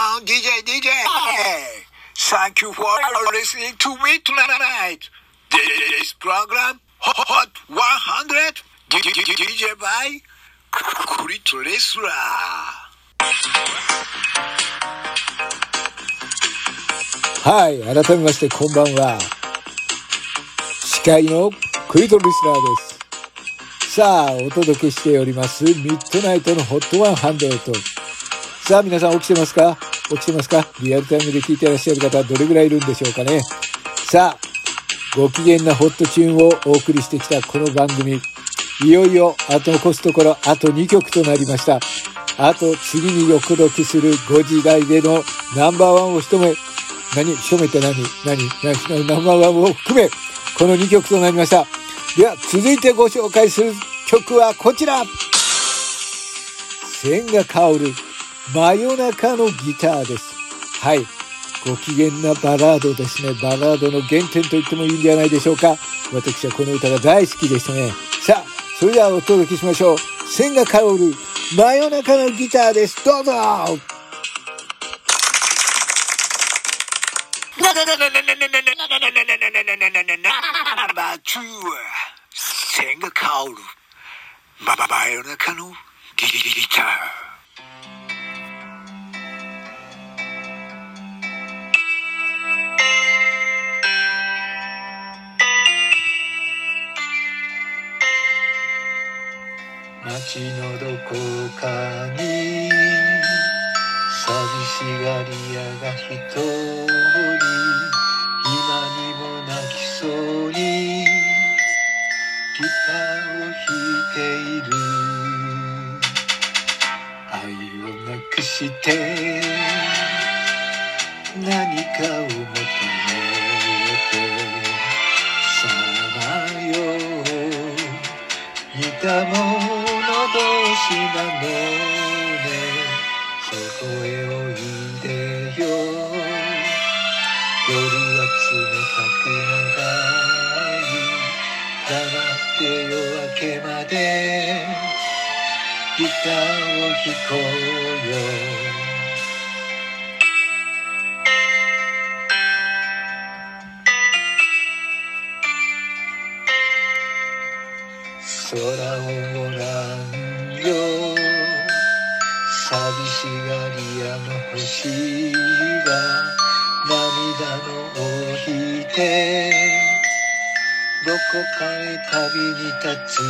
on, DJ, DJ. Thank you for listening to me tonight. This program, Hot 100, DJ by Crit Wrestler. はい、改めましてこんばんは。司会のクリトリスラーです。さあ、お届けしております、ミッドナイトのホット100。さあ、皆さん起きてますか起きてますか？リアルタイムで聞いてらっしゃる方、どれぐらいいるんでしょうかね？さあ、ご機嫌なホットチューンをお送りしてきたこの番組。いよいよ、あと残すところ、あと2曲となりました。あと、次に横取りする5時台でのナンバーワンを一目、何一目って何？何？何ナンバーワンを含め、この2曲となりました。では、続いてご紹介する曲はこちら千が香る真夜中のギターです。はい。ご機嫌なバラードですね。バラードの原点と言ってもいいんじゃないでしょうか。私はこの歌が大好きでしたね。さあ、それではお届けしましょう。千が香る真夜中のギターです。どうぞ Number two, 千が香る。まばば夜中のギギター。街のどこかに寂しがり屋が一人今にも泣きそうにギターを弾いている愛をなくして何かを求めてさまよう似たもの同士なのねそこへおいでよ夜は冷たく長い黙って夜明けまでギターを弾こうよ空をご覧しがり屋の星が涙のを引いてどこかへ旅に立つ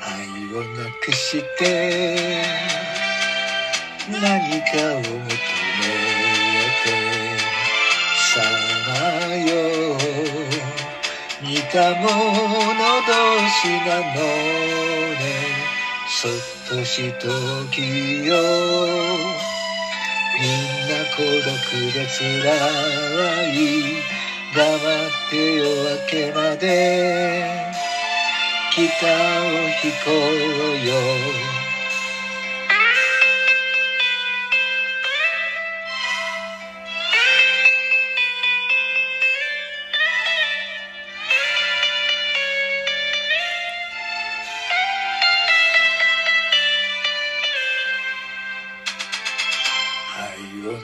愛をなくして何かを求めてさまよ似たもの同士なの。そっとしときよ。みんな孤独でつらい。黙って夜明けまで。北を引こうよ。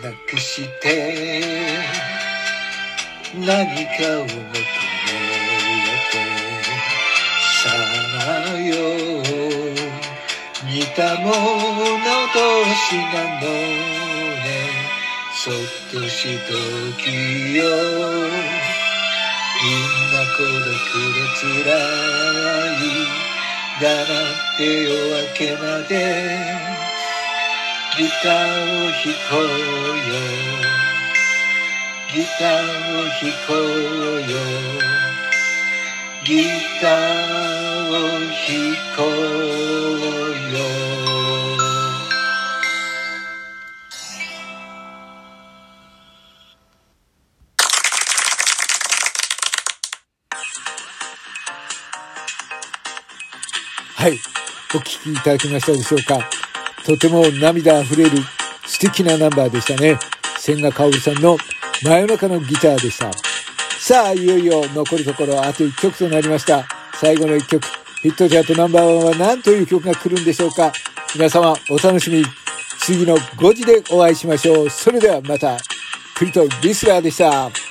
なくして何かを求めてさよ似たもの同士なのね。そっとしときよみんな孤独で辛い黙って夜明けまで。ギターを弾こうよ。ギターを弾こうよ。ギターを弾こうよ。はい。お聴きいただきましたでしょうか？とても涙あふれる素敵なナンバーでしたね。千賀薫さんの真夜中のギターでした。さあ、いよいよ残るところあと1曲となりました。最後の1曲、ヒットチャートナンバーワンは何という曲が来るんでしょうか皆様、お楽しみ。次の5時でお会いしましょう。それではまた、クリトリスラーでした。